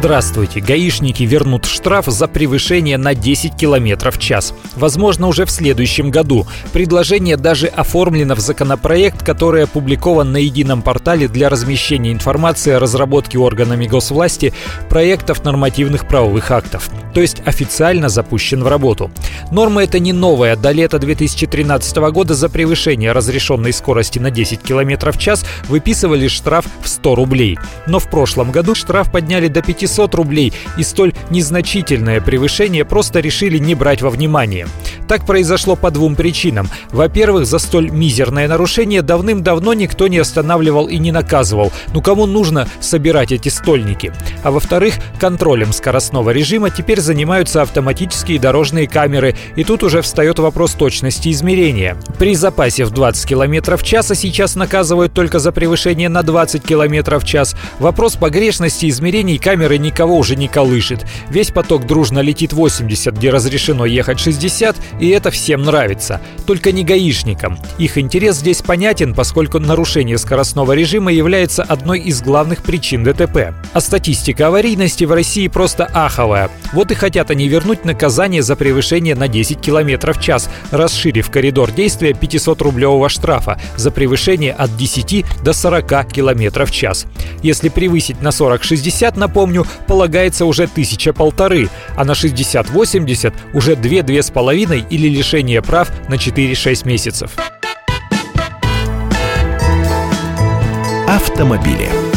Здравствуйте. Гаишники вернут штраф за превышение на 10 км в час. Возможно, уже в следующем году. Предложение даже оформлено в законопроект, который опубликован на едином портале для размещения информации о разработке органами госвласти проектов нормативных правовых актов. То есть официально запущен в работу. Норма эта не новая. До лета 2013 года за превышение разрешенной скорости на 10 км в час выписывали штраф в 100 рублей. Но в прошлом году штраф подняли до 500 500 рублей, и столь незначительное превышение просто решили не брать во внимание. Так произошло по двум причинам. Во-первых, за столь мизерное нарушение давным-давно никто не останавливал и не наказывал. Ну кому нужно собирать эти стольники? А во-вторых, контролем скоростного режима теперь занимаются автоматические дорожные камеры, и тут уже встает вопрос точности измерения. При запасе в 20 км в час, а сейчас наказывают только за превышение на 20 км в час, вопрос погрешности измерений камеры никого уже не колышет. Весь поток дружно летит 80, где разрешено ехать 60, и это всем нравится. Только не гаишникам. Их интерес здесь понятен, поскольку нарушение скоростного режима является одной из главных причин ДТП. А статистика аварийности в России просто аховая. Вот и хотят они вернуть наказание за превышение на 10 км в час, расширив коридор действия 500-рублевого штрафа за превышение от 10 до 40 км в час. Если превысить на 40-60, напомню, полагается уже тысяча полторы, а на 60-80 уже 2-2 с половиной или лишение прав на 4-6 месяцев. Автомобили.